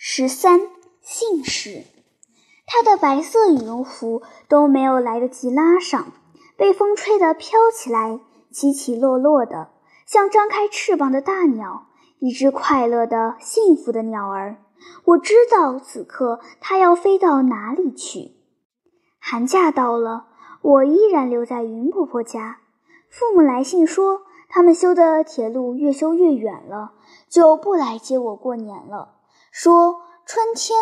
十三信使，他的白色羽绒服都没有来得及拉上，被风吹得飘起来，起起落落的，像张开翅膀的大鸟，一只快乐的、幸福的鸟儿。我知道此刻它要飞到哪里去。寒假到了，我依然留在云婆婆家。父母来信说，他们修的铁路越修越远了，就不来接我过年了。说春天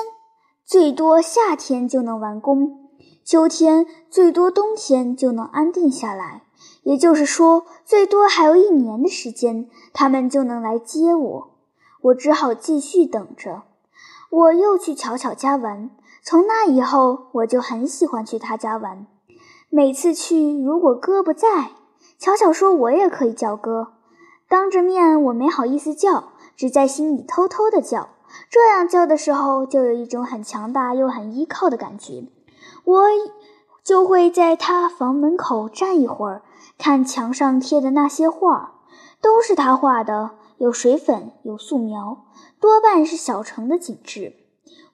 最多夏天就能完工，秋天最多冬天就能安定下来。也就是说，最多还有一年的时间，他们就能来接我。我只好继续等着。我又去巧巧家玩，从那以后，我就很喜欢去他家玩。每次去，如果哥不在，巧巧说我也可以叫哥。当着面我没好意思叫，只在心里偷偷的叫。这样叫的时候，就有一种很强大又很依靠的感觉。我就会在他房门口站一会儿，看墙上贴的那些画，都是他画的，有水粉，有素描，多半是小城的景致。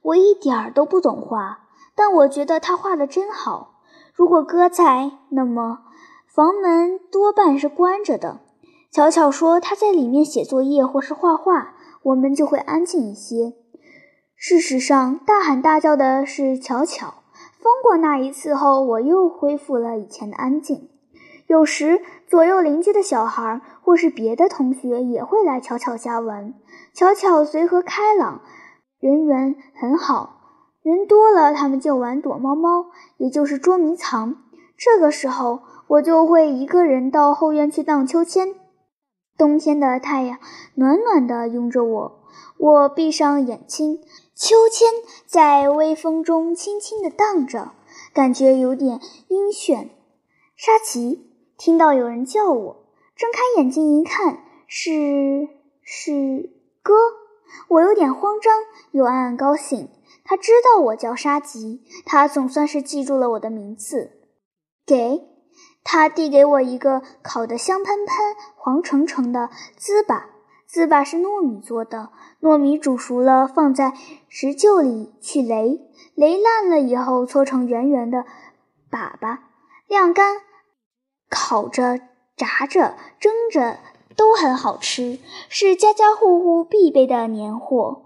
我一点儿都不懂画，但我觉得他画的真好。如果哥在，那么房门多半是关着的。巧巧说他在里面写作业或是画画。我们就会安静一些。事实上，大喊大叫的是巧巧。疯过那一次后，我又恢复了以前的安静。有时，左右邻居的小孩或是别的同学也会来巧巧家玩。巧巧随和开朗，人缘很好。人多了，他们就玩躲猫猫，也就是捉迷藏。这个时候，我就会一个人到后院去荡秋千。冬天的太阳暖暖的拥着我，我闭上眼睛，秋千在微风中轻轻地荡着，感觉有点晕眩。沙琪听到有人叫我，睁开眼睛一看，是是哥，我有点慌张，又暗暗高兴。他知道我叫沙棘，他总算是记住了我的名字。给。他递给我一个烤得香喷喷、黄澄澄的糍粑，糍粑是糯米做的，糯米煮熟了放在石臼里去擂，擂烂了以后搓成圆圆的粑粑，晾干、烤着、炸着、蒸着都很好吃，是家家户户必备的年货。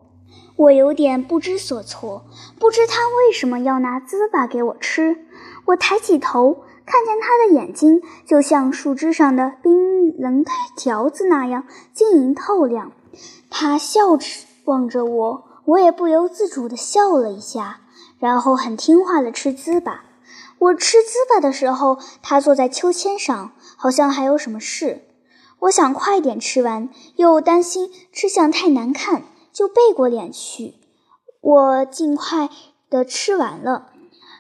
我有点不知所措，不知他为什么要拿糍粑给我吃。我抬起头。看见他的眼睛，就像树枝上的冰冷条子那样晶莹透亮。他笑着望着我，我也不由自主地笑了一下，然后很听话地吃糍粑。我吃糍粑的时候，他坐在秋千上，好像还有什么事。我想快点吃完，又担心吃相太难看，就背过脸去。我尽快地吃完了，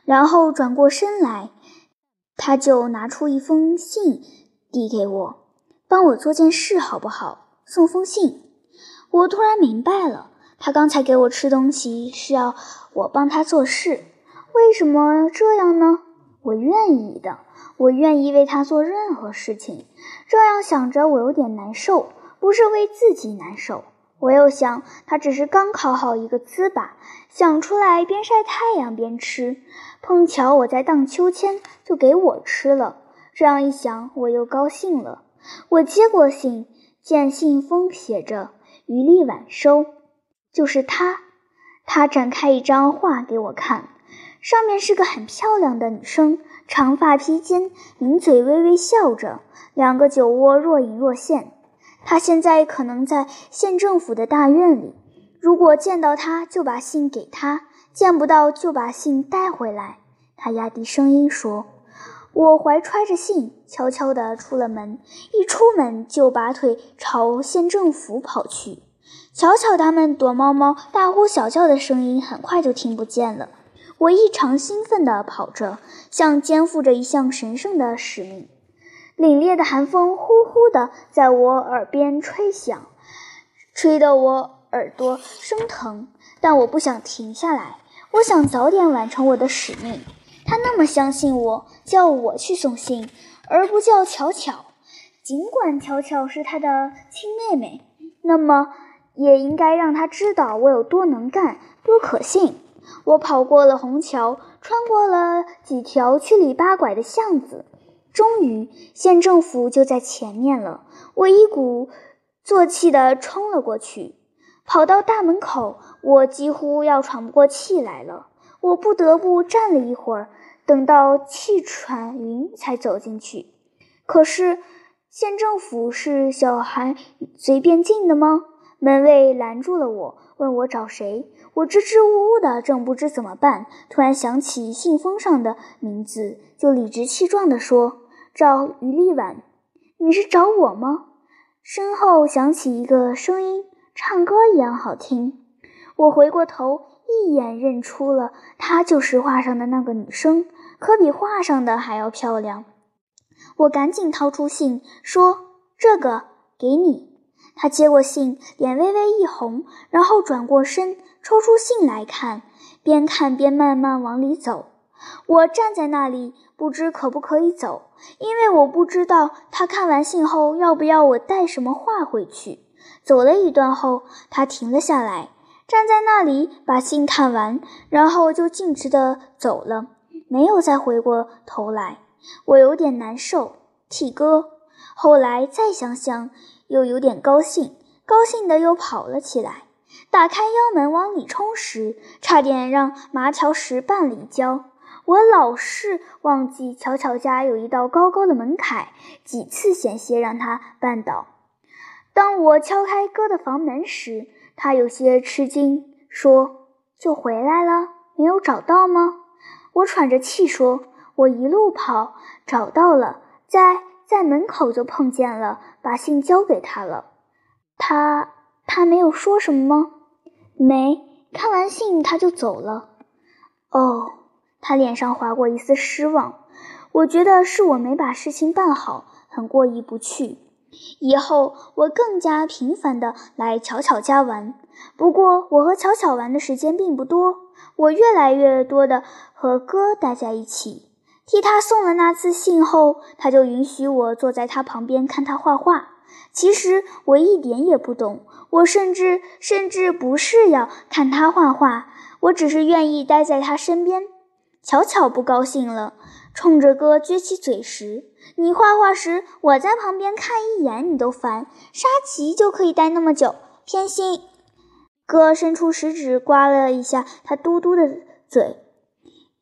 然后转过身来。他就拿出一封信递给我，帮我做件事好不好？送封信。我突然明白了，他刚才给我吃东西是要我帮他做事。为什么这样呢？我愿意的，我愿意为他做任何事情。这样想着，我有点难受，不是为自己难受。我又想，他只是刚烤好一个糍粑，想出来边晒太阳边吃。碰巧我在荡秋千，就给我吃了。这样一想，我又高兴了。我接过信，见信封写着“余力晚收”，就是他。他展开一张画给我看，上面是个很漂亮的女生，长发披肩，抿嘴微微笑着，两个酒窝若隐若现。他现在可能在县政府的大院里，如果见到他，就把信给他；见不到，就把信带回来。他压低声音说：“我怀揣着信，悄悄地出了门，一出门就拔腿朝县政府跑去。巧巧他们躲猫猫、大呼小叫的声音很快就听不见了。我异常兴奋地跑着，像肩负着一项神圣的使命。”凛冽的寒风呼呼地在我耳边吹响，吹得我耳朵生疼。但我不想停下来，我想早点完成我的使命。他那么相信我，叫我去送信，而不叫巧巧。尽管巧巧是他的亲妹妹，那么也应该让他知道我有多能干，多可信。我跑过了虹桥，穿过了几条七里八拐的巷子，终于县政府就在前面了。我一鼓作气地冲了过去，跑到大门口，我几乎要喘不过气来了。我不得不站了一会儿，等到气喘匀才走进去。可是县政府是小孩随便进的吗？门卫拦住了我，问我找谁。我支支吾吾的，正不知怎么办，突然想起信封上的名字，就理直气壮地说：“找于丽婉。”“你是找我吗？”身后响起一个声音，唱歌一样好听。我回过头，一眼认出了她，就是画上的那个女生，可比画上的还要漂亮。我赶紧掏出信，说：“这个给你。”他接过信，脸微微一红，然后转过身，抽出信来看，边看边慢慢往里走。我站在那里，不知可不可以走，因为我不知道他看完信后要不要我带什么话回去。走了一段后，他停了下来，站在那里把信看完，然后就径直地走了，没有再回过头来。我有点难受，替哥。后来再想想。又有点高兴，高兴的又跑了起来。打开腰门往里冲时，差点让麻条石绊了一跤。我老是忘记巧巧家有一道高高的门槛，几次险些让他绊倒。当我敲开哥的房门时，他有些吃惊，说：“就回来了，没有找到吗？”我喘着气说：“我一路跑，找到了，在。”在门口就碰见了，把信交给他了。他他没有说什么吗？没，看完信他就走了。哦，他脸上划过一丝失望。我觉得是我没把事情办好，很过意不去。以后我更加频繁的来巧巧家玩。不过我和巧巧玩的时间并不多，我越来越多的和哥待在一起。替他送了那次信后，他就允许我坐在他旁边看他画画。其实我一点也不懂，我甚至甚至不是要看他画画，我只是愿意待在他身边。巧巧不高兴了，冲着哥撅起嘴时：“你画画时，我在旁边看一眼你都烦，沙琪就可以待那么久，偏心。”哥伸出食指刮了一下他嘟嘟的嘴，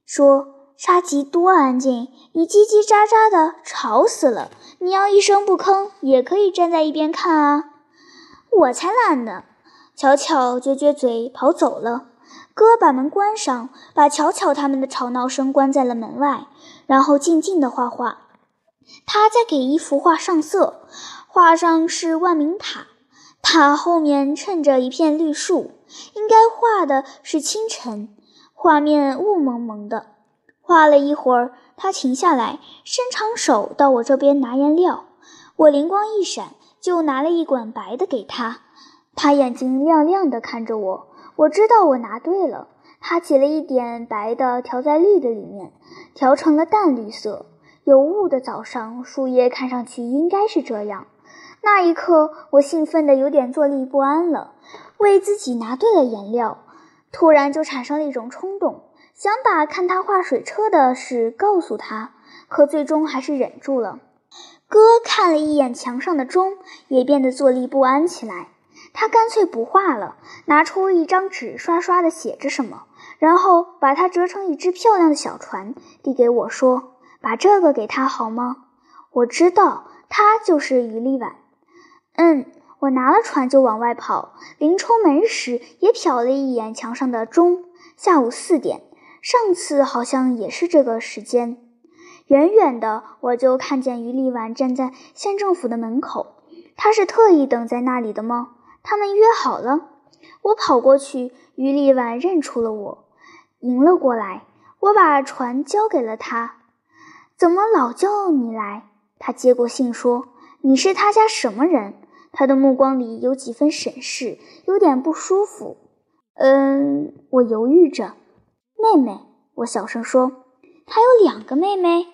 说。沙琪多安静，你叽叽喳喳的，吵死了。你要一声不吭，也可以站在一边看啊。我才懒呢。巧巧撅撅嘴跑走了。哥把门关上，把巧巧他们的吵闹声关在了门外，然后静静的画画。他在给一幅画上色，画上是万明塔，塔后面衬着一片绿树，应该画的是清晨，画面雾蒙蒙的。画了一会儿，他停下来，伸长手到我这边拿颜料。我灵光一闪，就拿了一管白的给他。他眼睛亮亮的看着我，我知道我拿对了。他挤了一点白的，调在绿的里面，调成了淡绿色。有雾的早上，树叶看上去应该是这样。那一刻，我兴奋的有点坐立不安了，为自己拿对了颜料，突然就产生了一种冲动。想把看他画水车的事告诉他，可最终还是忍住了。哥看了一眼墙上的钟，也变得坐立不安起来。他干脆不画了，拿出一张纸，刷刷地写着什么，然后把它折成一只漂亮的小船，递给我说：“把这个给他好吗？”我知道他就是于丽婉。嗯，我拿了船就往外跑，临出门时也瞟了一眼墙上的钟，下午四点。上次好像也是这个时间，远远的我就看见于丽婉站在县政府的门口。她是特意等在那里的吗？他们约好了。我跑过去，于丽婉认出了我，迎了过来。我把船交给了她。怎么老叫你来？她接过信说：“你是他家什么人？”他的目光里有几分审视，有点不舒服。嗯，我犹豫着。妹妹，我小声说：“他有两个妹妹。”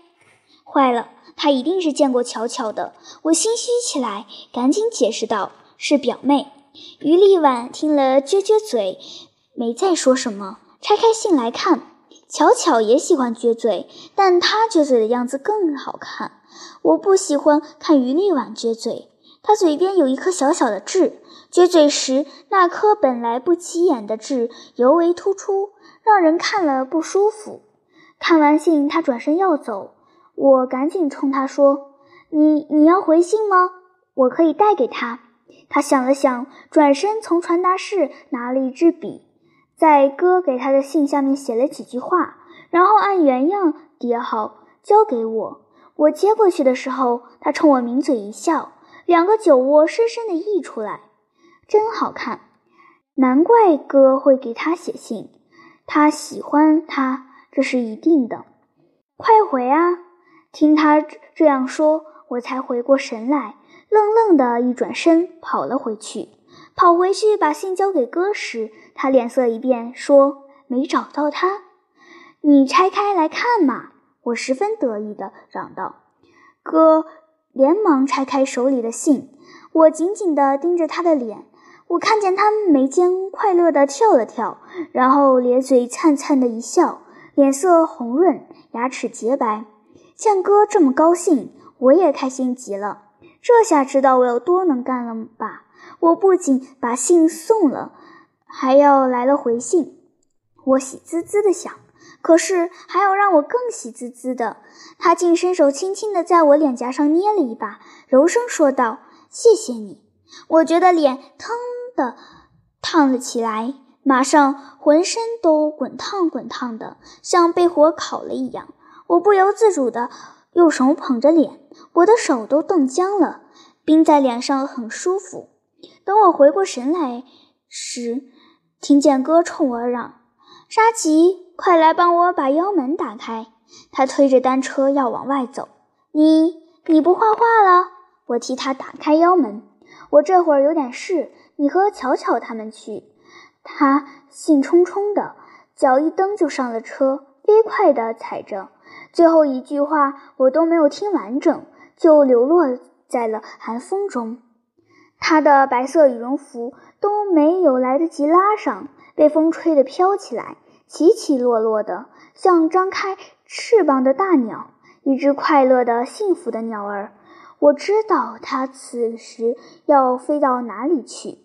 坏了，她一定是见过巧巧的。我心虚起来，赶紧解释道：“是表妹。”于丽婉听了，撅撅嘴，没再说什么，拆开信来看。巧巧也喜欢撅嘴，但她撅嘴的样子更好看。我不喜欢看于丽婉撅嘴，她嘴边有一颗小小的痣，撅嘴时那颗本来不起眼的痣尤为突出，让人看了不舒服。看完信，她转身要走，我赶紧冲她说：“你你要回信吗？我可以带给他。”他想了想，转身从传达室拿了一支笔。在哥给他的信下面写了几句话，然后按原样叠好，交给我。我接过去的时候，他冲我抿嘴一笑，两个酒窝深深地溢出来，真好看。难怪哥会给他写信，他喜欢他，这是一定的。快回啊！听他这样说，我才回过神来，愣愣的一转身跑了回去。跑回去把信交给哥时，他脸色一变，说：“没找到他，你拆开来看嘛！”我十分得意地嚷道。哥连忙拆开手里的信，我紧紧地盯着他的脸，我看见他眉间快乐地跳了跳，然后咧嘴灿灿的一笑，脸色红润，牙齿洁白。见哥这么高兴，我也开心极了。这下知道我有多能干了吧？我不仅把信送了。还要来了回信，我喜滋滋的想，可是还有让我更喜滋滋的。他竟伸手轻轻地在我脸颊上捏了一把，柔声说道：“谢谢你。”我觉得脸腾的烫了起来，马上浑身都滚烫滚烫的，像被火烤了一样。我不由自主的右手捧着脸，我的手都冻僵了，冰在脸上很舒服。等我回过神来时，听见哥冲我嚷：“沙琪，快来帮我把腰门打开！”他推着单车要往外走。你你不画画了？我替他打开腰门。我这会儿有点事，你和巧巧他们去。他兴冲冲的，脚一蹬就上了车，飞快的踩着。最后一句话我都没有听完整，就流落在了寒风中。他的白色羽绒服都没有来得及拉上，被风吹得飘起来，起起落落的，像张开翅膀的大鸟，一只快乐的、幸福的鸟儿。我知道它此时要飞到哪里去。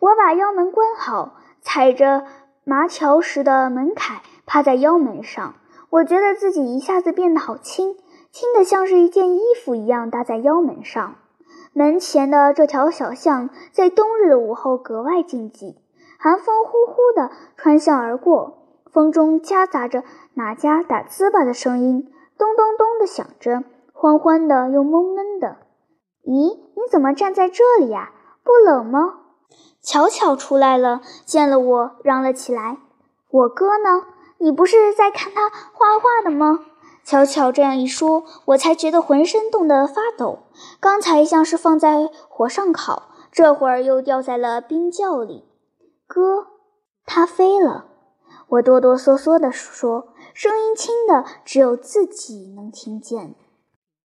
我把腰门关好，踩着麻条时的门槛，趴在腰门上。我觉得自己一下子变得好轻，轻的像是一件衣服一样搭在腰门上。门前的这条小巷，在冬日的午后格外静寂，寒风呼呼地穿巷而过，风中夹杂着哪家打糍粑的声音，咚咚咚地响着，欢欢的又闷闷的。咦，你怎么站在这里呀？不冷吗？巧巧出来了，见了我，嚷了起来：“我哥呢？你不是在看他画画的吗？”巧巧这样一说，我才觉得浑身冻得发抖。刚才像是放在火上烤，这会儿又掉在了冰窖里。哥，它飞了。我哆哆嗦嗦地说，声音轻的只有自己能听见。